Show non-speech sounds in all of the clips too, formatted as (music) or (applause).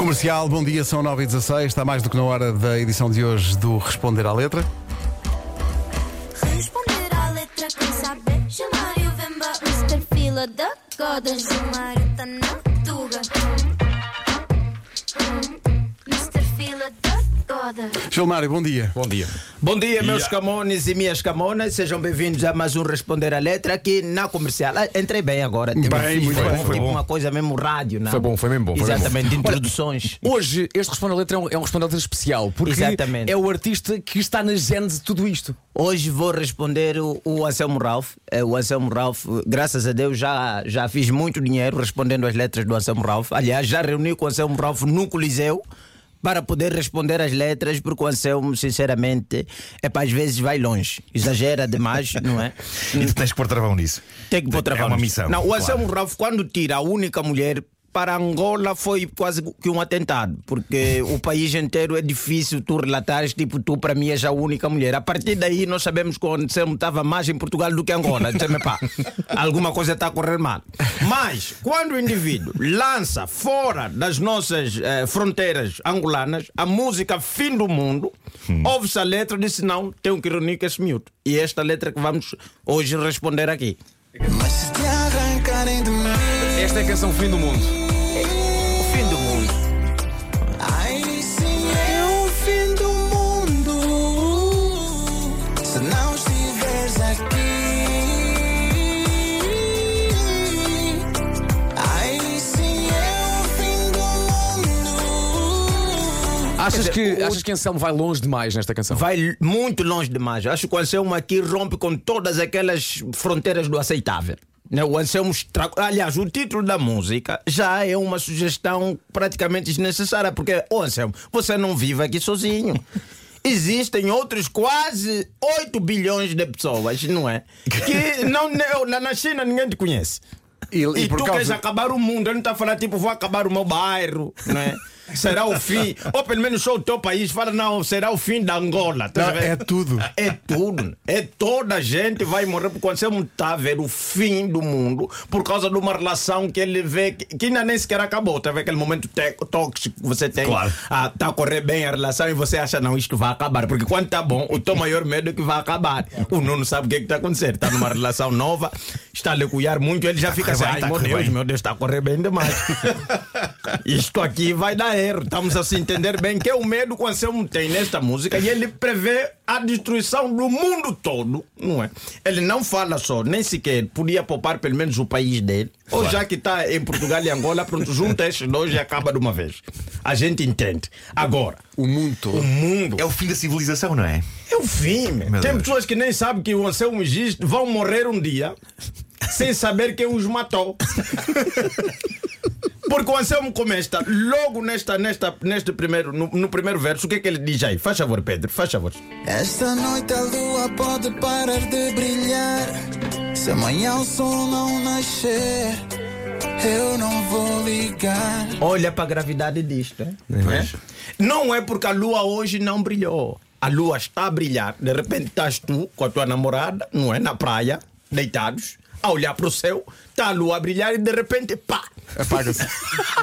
Comercial, bom dia, são 9 e 16 está mais do que na hora da edição de hoje do Responder à Letra. Responder à letra quem saber Chamar e o Vemba Mr. Fila da Goda Gilmário, bom dia. Bom dia. Bom dia, meus camones e minhas camonas. Sejam bem-vindos a mais um Responder a Letra aqui na comercial. Ah, Entrei bem agora. Bem, muito foi, bem, foi tipo bom. uma coisa mesmo rádio, não? Foi bom, foi mesmo bom, Exatamente, bom. de introduções. Hoje, este Responde a Letra é um, é um Responde a Letra especial, porque Exatamente. é o artista que está na gênese de tudo isto. Hoje vou responder o, o Anselmo Ralph. Eh, O Anselmo Ralph, graças a Deus, já, já fiz muito dinheiro respondendo as letras do Anselmo Ralph. Aliás, já reuni com o Anselmo Ralph no Coliseu para poder responder as letras, porque o Anselmo, sinceramente, é para às vezes vai longe. Exagera demais, (laughs) não é? E tu tens que pôr travão nisso. Tem que pôr travão É uma missão. Não, o claro. Anselmo Ralph, quando tira a única mulher para Angola, foi quase que um atentado, porque o país inteiro é difícil tu relatares, tipo, tu para mim és a única mulher. A partir daí, nós sabemos que o Anselmo estava mais em Portugal do que em Angola. Dizemos, pá, alguma coisa está a correr mal. Mas, quando o indivíduo lança fora das nossas eh, fronteiras angolanas a música Fim do Mundo, ouve-se a letra e disse: Não, tenho que reunir com esse miúdo. E esta letra que vamos hoje responder aqui. Mas Esta é a canção Fim do Mundo. O fim do mundo. aí sim é o fim do mundo. Se não estiveres aqui, aí sim é o fim do mundo. Achas que, achas que Anselmo vai longe demais nesta canção? Vai muito longe demais. Acho que o Anselmo aqui rompe com todas aquelas fronteiras do aceitável. Né, O Anselmo estra... Aliás, o título da música já é uma sugestão praticamente desnecessária, porque, ô Anselmo, você não vive aqui sozinho. (laughs) Existem outros quase 8 bilhões de pessoas, não é? Que não, na na China ninguém te conhece. E, E, e tu queres causa. acabar o mundo, ele não está falando tipo, vou acabar o meu bairro, não é? (laughs) Será o fim. (laughs) Ou pelo menos só o teu país fala, não, será o fim da Angola. Tá Não, é tudo. É tudo. É toda a gente vai morrer porque você não está a ver o fim do mundo por causa de uma relação que ele vê que, ainda nem sequer acabou. Tá a ver aquele momento tóxico que você tem. Claro. Ah, tá a correr bem a relação e você acha, não, isto vai acabar. Porque quando tá bom, o teu maior medo é que vai acabar. O Nuno sabe o que é que está acontecendo. Está numa relação nova, está a lhe cuidar muito, ele já fica assim, ai tá meu Deus, bem." meu Deus, está a correr bem demais. (laughs) Isto aqui vai dar erro. Estamos a se entender bem que é o medo que o Anselmo tem nesta música e ele prevê a destruição do mundo todo, não é? Ele não fala só, nem sequer podia poupar pelo menos o país dele. Ou já que está em Portugal e Angola, pronto, junta estes dois e acaba de uma vez. A gente entende. Agora, O mundo todo. o mundo É o fim da civilização, não é? é o fim. meu. Tem Deus. pessoas que nem sabem que o Anselmo existe, vão morrer um dia sem saber quem os matou. (laughs) Porque o Anselmo começa logo nesta, nesta, neste primeiro, no, no primeiro verso. O que é que ele diz aí? Faz favor, Pedro, faz favor. Esta noite a lua pode parar de brilhar. Se amanhã o sol não nascer, eu não vou ligar. Olha para a gravidade disto. hein? Não é? Não é porque a lua hoje não brilhou. A lua está a brilhar. De repente estás tu com a tua namorada, não é? Na praia, deitados, a olhar para o céu, está a lua a brilhar e de repente, pá! Apaga-se.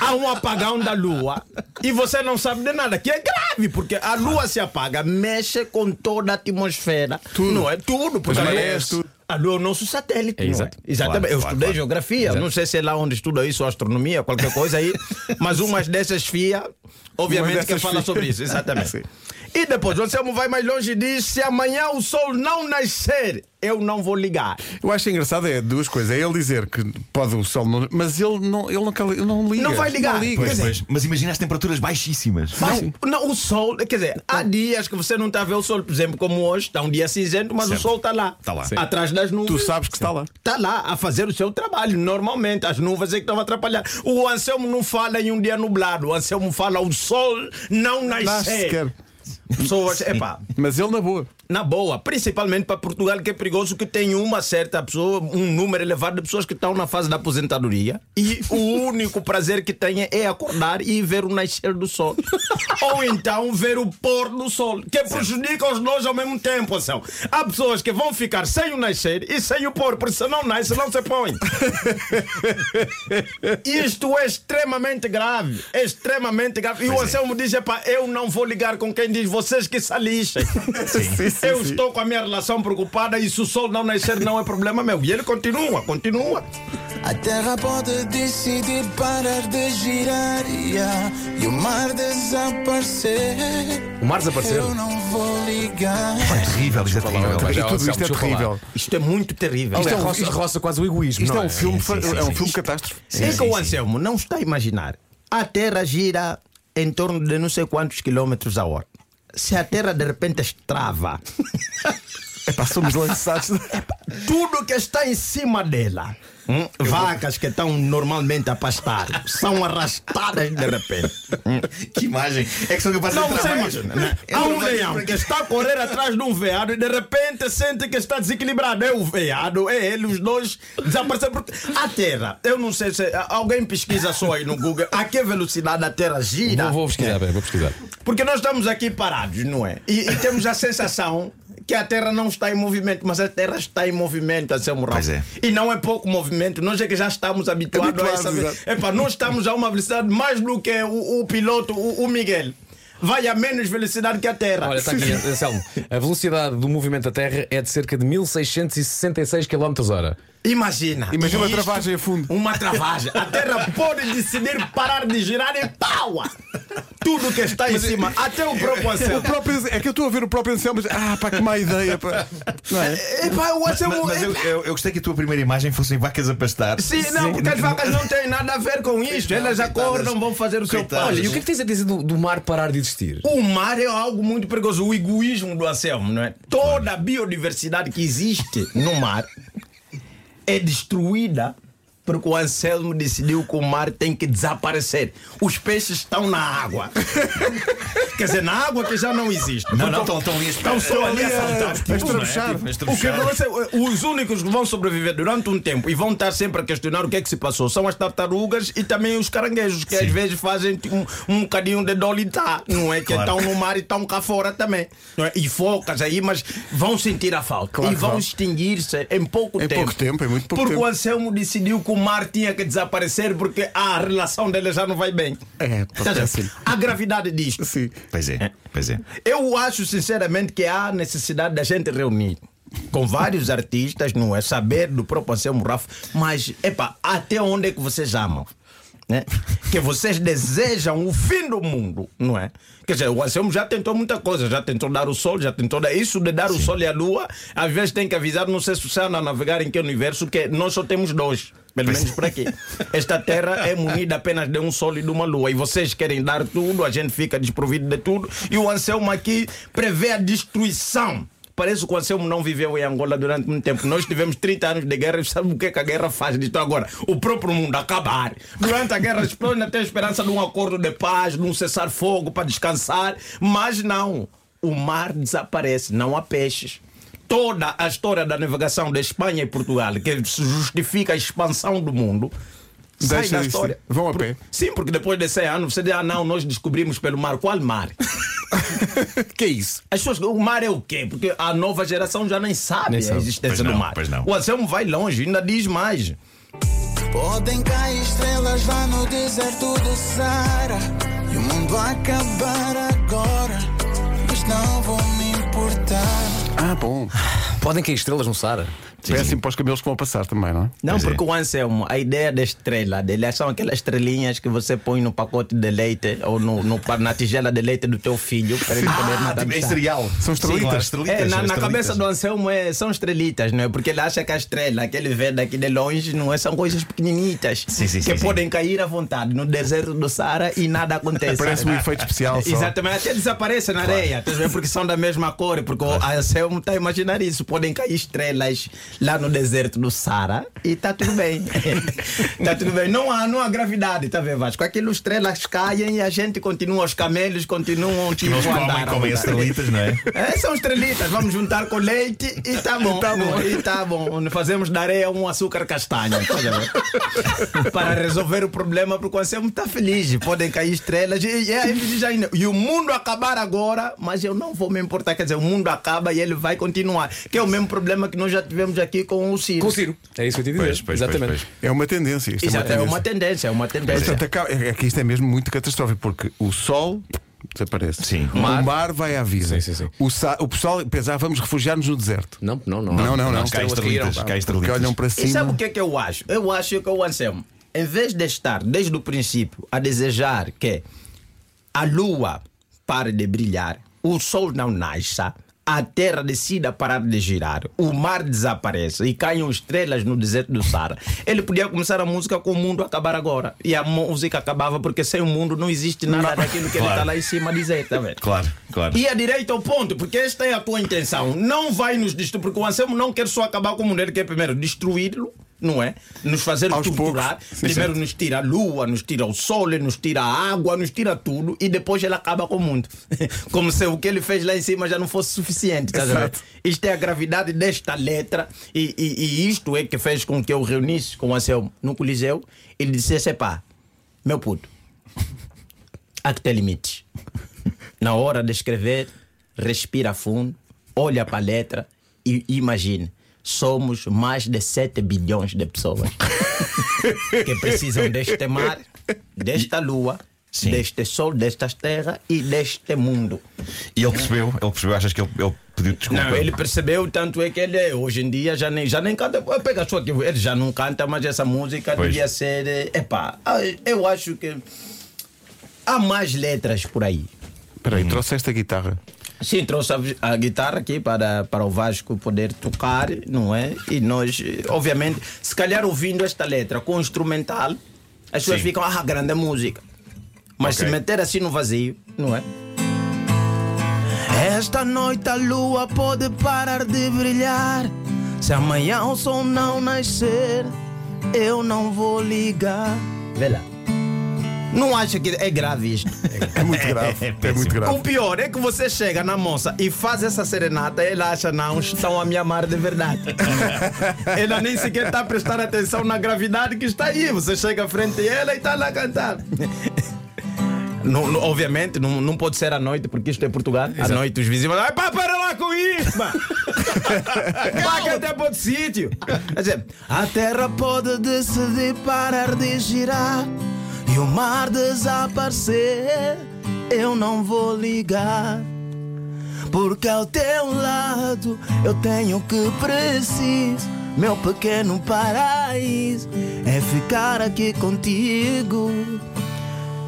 há um apagão da lua e você não sabe de nada, que é grave, porque a lua se apaga, mexe com toda a atmosfera. Não é tudo, porque lua, marés, tudo. a lua é o nosso satélite. É, não exato. Exatamente. Claro, Eu claro, estudei claro. geografia, não sei se é lá onde estuda isso, astronomia, qualquer coisa aí, (laughs) mas umas dessas FIA, obviamente, Uma que fala FIA. sobre isso, exatamente. (laughs) E depois, o Anselmo vai mais longe e diz: se amanhã o sol não nascer, eu não vou ligar. Eu acho engraçado é duas coisas. É ele dizer que pode o sol não. Mas ele não, ele não, ele não liga. Não vai ligar. Não liga. Pois. Mas imagina as temperaturas baixíssimas. Vai- não, o sol, quer dizer, há dias que você não está a ver o sol, por exemplo, como hoje, está um dia cinzento, mas Certo. o sol está lá. Tá lá. Sim. Atrás das nuvens. Tu sabes que está lá. Está lá a fazer o seu trabalho, normalmente. As nuvens é que estão a atrapalhar. O Anselmo não fala em um dia nublado. O Anselmo fala o sol não Nasce nascer. sequer. Pessoas, epá. Mas ele na boa. Na boa, principalmente para Portugal, que é perigoso que tem uma certa pessoa, um número elevado de pessoas que estão na fase da aposentadoria e o único prazer que têm é acordar e ver o nascer do sol. (laughs) Ou então ver o pôr do sol, que prejudica os dois ao mesmo tempo. São. Há pessoas que vão ficar sem o nascer e sem o pôr, porque se não nasce, não se põe. (laughs) Isto é extremamente grave. É extremamente grave. E o Anselmo diz: epá, eu não vou ligar com quem diz vocês que se lixem. (laughs) eu estou com a minha relação preocupada e se o sol não nascer, não é problema meu. E ele continua, continua. A terra pode decidir parar de girar yeah, e o mar desaparecer. O mar desapareceu. Eu não vou ligar. É terrível, isto é terrível. Mas E tudo isto é lá. terrível. Isto é muito terrível. Isto é um- roça, isto- roça quase o egoísmo. Isto não é um filme, Sim, sim, é um sim. filme catástrofe. É que o Anselmo não está a imaginar. A Terra gira em torno de não sei quantos quilómetros a hora. Se a Terra de repente estrava, Epá, somos lançados. tudo que está em cima dela, hum, vacas que estão normalmente a pastar, são arrastadas de repente. Que imagem. É que são capazes Não, de imagina, né? Há um leão que está a correr atrás de um veado e de repente sente que está desequilibrado. É o veado, é ele, os dois desapareceram. A Terra, eu não sei se alguém pesquisa só aí no Google a que velocidade a Terra gira. Vou, vou pesquisar, peraí, vou pesquisar. Porque nós estamos aqui parados, não é? E, e temos a sensação que a Terra não está em movimento, mas a Terra está em movimento, a seu moral. Pois é. E não é pouco movimento, nós é que já estamos habituados, Habituados, a essa. Epá, nós estamos a uma velocidade mais do que o, o piloto, o, o Miguel. Vai a menos velocidade que a Terra. Olha, está aqui, (laughs) Anselmo. A velocidade do movimento da Terra é de cerca de 1666 km hora. Imagina. Imagina uma Isto- travagem a fundo. Uma travagem. A Terra pode decidir parar de girar e pau! Tudo que está em cima, até o próprio (laughs) O Anselmo. próprio, é que eu estou a ver o próprio Anselmo, mas ah, pá, que má ideia. Pá. Não é? Epá, o Mas, Anselmo. mas eu, eu- eu gostei que a tua primeira imagem fossem vacas a pastar. Sim, não, porque as vacas não têm nada a ver com isto. Elas acordam, vão fazer o seu pai. Olha, e o que é que tens a dizer do, do mar parar de existir? O mar é algo muito perigoso, o egoísmo do Anselmo, não é? Toda a biodiversidade que existe no mar é destruída porque o Anselmo decidiu que o mar tem que desaparecer. Os peixes estão na água. (laughs) Quer dizer, na água que já não existe. Não, não, Porque estão, estão Estão só ali a saltar. Tipo, os únicos que vão sobreviver durante um tempo e vão estar sempre a questionar o que é que se passou são as tartarugas e também os caranguejos, que às vezes fazem um, um bocadinho de dolitar, não é? Que Claro. estão no mar e estão cá fora também. não é? E focas aí, mas vão sentir a falta. Claro e vão vão. extinguir-se em pouco Em tempo. pouco tempo, em muito pouco porque tempo. o Anselmo decidiu que o mar tinha que desaparecer porque a relação dele já não vai bem. É, Quer dizer, péssimo. a gravidade disto. Sim. Pois é, pois é. Eu acho sinceramente que há necessidade da gente reunir com vários artistas, não é? Saber do próprio Anselmo Rafa, mas, epa, até onde é que vocês amam? Né? Que vocês desejam o fim do mundo, não é? Quer dizer, o Anselmo já tentou muita coisa, já tentou dar o sol, já tentou dar. Isso de dar o sol e a lua, às vezes tem que avisar, não sei se anda a navegar em que universo, que nós só temos dois. Pelo menos por aqui. Esta terra é munida apenas de um sol e de uma lua. E vocês querem dar tudo, a gente fica desprovido de tudo. E o Anselmo aqui prevê a destruição. Parece que o Anselmo não viveu em Angola durante muito tempo. Nós tivemos 30 anos de guerra e sabe o que, é que a guerra faz disto agora? O próprio mundo acabar. Durante a guerra, as pessoas ainda têm esperança de um acordo de paz, de um cessar-fogo para descansar. Mas não. O mar desaparece, não há peixes toda a história da navegação da Espanha e Portugal, que se justifica a expansão do mundo, sai Deixa da história. Vão a pé. Sim, porque depois de 100 anos você diz, ah não, nós descobrimos pelo mar. Qual mar? (laughs) que é isso? As pessoas, o mar é o quê? Porque a nova geração já nem sabe Nem a sabe. existência Pois do não, mar. pois não. O Anselmo vai longe, ainda diz mais. Podem cair estrelas lá no deserto do Sara E o mundo acabar agora Mas não vou me Ah, bom. (laughs) Podem cair estrelas no Sara? Péssimo para os cabelos que vão passar também, não é? Não, Pois é. porque o Anselmo, a ideia da estrela dele são aquelas estrelinhas que você põe no pacote de leite ou no, no- na tigela de leite do teu filho para ele poder Ah, nadar. tipo, em cereal. São estrelitas. Claro, estrelitas, É, na, na estrelitas. cabeça do Anselmo é, são estrelitas, não é? Porque ele acha que a estrela que ele vê daqui de longe não é, são coisas pequenininhas Sim, sim, que sim, sim. podem cair à vontade no deserto do Saara e nada acontece. Parece um efeito especial só. Exatamente, até desaparece na areia, estás a ver? porque são da mesma cor, porque o Anselmo está a imaginar isso. Podem cair estrelas lá no deserto do Sara e tá tudo bem. (laughs) tá tudo bem. Não há, não há gravidade, tá vendo, Vasco? Aquilo estrelas caem e a gente continua, os camelos continuam tipo, a comem, comem estrelitas, não é? É, são estrelitas, vamos juntar com leite e tá bom. Tá bom. E tá bom. Fazemos da areia um açúcar castanho. tá? (laughs) Para resolver o problema, porque o Anselmo está feliz. Podem cair estrelas. E, e, e o mundo acabar agora, mas eu não vou me importar. Quer dizer, o mundo acaba e ele vai continuar. Que é o mesmo problema que nós já tivemos aqui com o Ciro. Com o Ciro. É isso que eu te dizer. Pois, pois, Exatamente. pois. É uma tendência. Isto Exato, é é uma tendência. é uma tendência. Portanto, acaba- é que isto é mesmo muito catastrófico, porque o sol desaparece. Sim. O Mar. mar, vai à vida. Sim, sim, sim. O, sa- o pessoal pensa, ah, vamos refugiar-nos no deserto. Não, não, não. Não, não, não. Estrelitas, caíram. cai Porque estrelitas. olham para E cima. sabe o que é que eu acho? Eu acho que o Anselmo, em vez de estar desde o princípio a desejar que a lua pare de brilhar, o sol não nasça, a terra decida parar de girar, o mar desapareça e caiam estrelas no deserto do Sara, ele podia começar a música com o mundo acabar agora. E a música acabava porque sem o mundo não existe nada daquilo que ele Claro. está lá em cima a dizer, tá vendo? Claro, claro. E a direito ao ponto, porque esta é a tua intenção. Não vai nos destruir, porque o Anselmo não quer só acabar com o mundo, ele quer primeiro destruí-lo, não é? Nos fazer Aos torturar. poucos. Primeiro nos tira a lua, nos tira o sol, nos tira a água, nos tira tudo e depois ele acaba com o mundo. (laughs) Como se o que ele fez lá em cima já não fosse suficiente. Tá. Isto é a gravidade desta letra e, e- e isto é que fez com que eu reunisse com o Anselmo no Coliseu e lhe dissesse: pá, meu puto, há que ter limites. Na hora de escrever, respira fundo, olha para a letra e imagine. Somos mais de 7 bilhões de pessoas (laughs) que precisam deste mar, desta lua, Sim. deste sol, destas terras e deste mundo. E ele percebeu, ele percebeu, achas que ele, ele pediu desculpa? Não, ele percebeu, tanto é que ele hoje em dia já nem, já nem canta. Pega só que ele já não canta, mas essa música Pois. devia ser. eh, Epá, eu acho que há mais letras por aí. Espera aí, trouxeste a guitarra. Sim, trouxe a, a guitarra aqui para, para o Vasco poder tocar, não é? E nós, obviamente, se calhar ouvindo esta letra com instrumental, as pessoas ficam, ah, grande música. Mas Ok. se meter assim no vazio, não é? Esta noite a lua pode parar de brilhar. Se amanhã o sol não nascer, eu não vou ligar. Vê lá. Não acha que é grave isto? É muito grave. (laughs) É É, péssimo. muito grave. O pior é que você chega na moça e faz essa serenata, ela acha não, estão a me amar de verdade. (laughs) ela nem sequer está a prestar atenção na gravidade que está aí. Você chega à frente dela e está lá a cantar. Não- não- obviamente, não, não pode ser à noite, porque isto é Portugal. À noite os vizinhos falam: "Ai, pá, para lá com isso, pá. (laughs) Vai que até para outro sítio. Quer dizer, a terra pode decidir parar de girar e o mar desaparecer. Eu não vou ligar. Porque ao teu lado eu tenho o que preciso. Meu pequeno paraíso é ficar aqui contigo.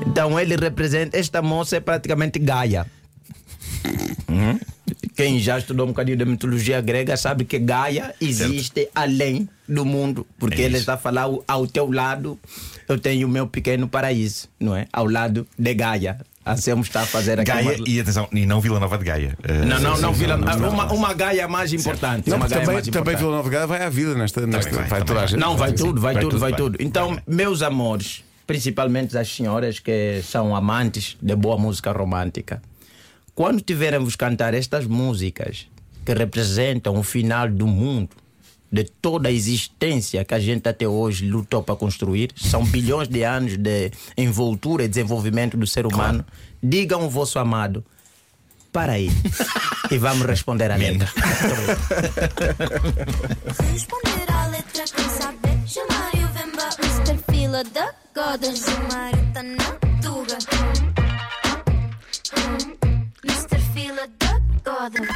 Então ele representa. Esta moça é praticamente Gaia. Uhum. Quem já estudou um bocadinho de mitologia grega sabe que Gaia existe além do mundo. Porque É ele está a falar ao- teu lado, eu tenho o meu pequeno paraíso, não é? Ao lado de Gaia. Anselmo está a fazer aqui Gaia uma- e atenção, e não Vila Nova de Gaia. Uh, Não, não, não, Vila, não, uma, uma Gaia mais importante. Não, também, mais também importante. Vila Nova de Gaia vai à vida nesta. nesta vai, vai toda a gente. Não, vai tudo, vai, vai tudo, tudo vai tudo. Então, meus amores, principalmente as senhoras que são amantes de boa música romântica, quando tiverem vos cantar estas músicas que representam o final do mundo, de toda a existência que a gente até hoje lutou para construir, são bilhões de anos de envoltura e desenvolvimento do ser humano, digam ao vosso amado. Para aí. (laughs) e vamos responder a letra. (laughs) Responder à letra quem saber Chamar o Vemba Mr. Fila da Goda Gilmar Tanã الطاضن